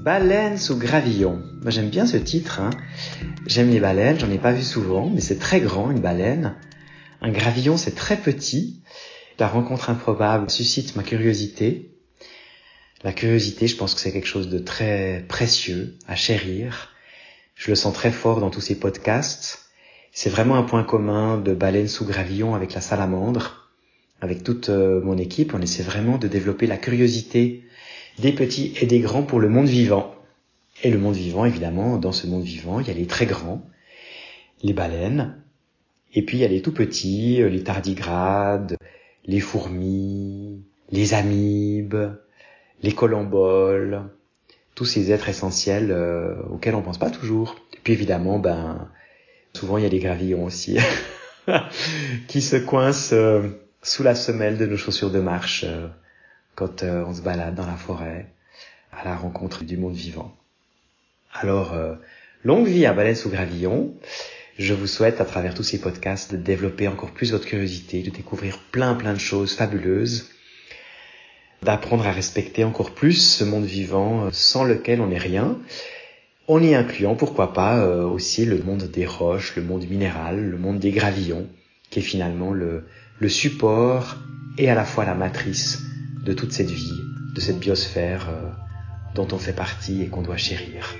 Baleine sous gravillon. Moi j'aime bien ce titre. Hein. J'aime les baleines, j'en ai pas vu souvent, mais c'est très grand une baleine. Un gravillon c'est très petit. La rencontre improbable suscite ma curiosité. La curiosité, je pense que c'est quelque chose de très précieux à chérir. Je le sens très fort dans tous ces podcasts. C'est vraiment un point commun de baleine sous gravillon avec la salamandre. Avec toute euh, mon équipe, on essaie vraiment de développer la curiosité des petits et des grands pour le monde vivant. Et le monde vivant, évidemment, dans ce monde vivant, il y a les très grands, les baleines, et puis il y a les tout petits, euh, les tardigrades, les fourmis, les amibes, les colamboles, tous ces êtres essentiels euh, auxquels on pense pas toujours. Et puis évidemment, ben souvent il y a les gravillons aussi qui se coincent euh, sous la semelle de nos chaussures de marche quand euh, on se balade dans la forêt à la rencontre du monde vivant. Alors, euh, longue vie à Baleine sous Gravillon. Je vous souhaite, à travers tous ces podcasts, de développer encore plus votre curiosité, de découvrir plein plein de choses fabuleuses, d'apprendre à respecter encore plus ce monde vivant euh, sans lequel on n'est rien, en y incluant, pourquoi pas, aussi le monde des roches, le monde minéral, le monde des gravillons, qui est finalement le, le support et à la fois la matrice de toute cette vie, de cette biosphère euh, dont on fait partie et qu'on doit chérir.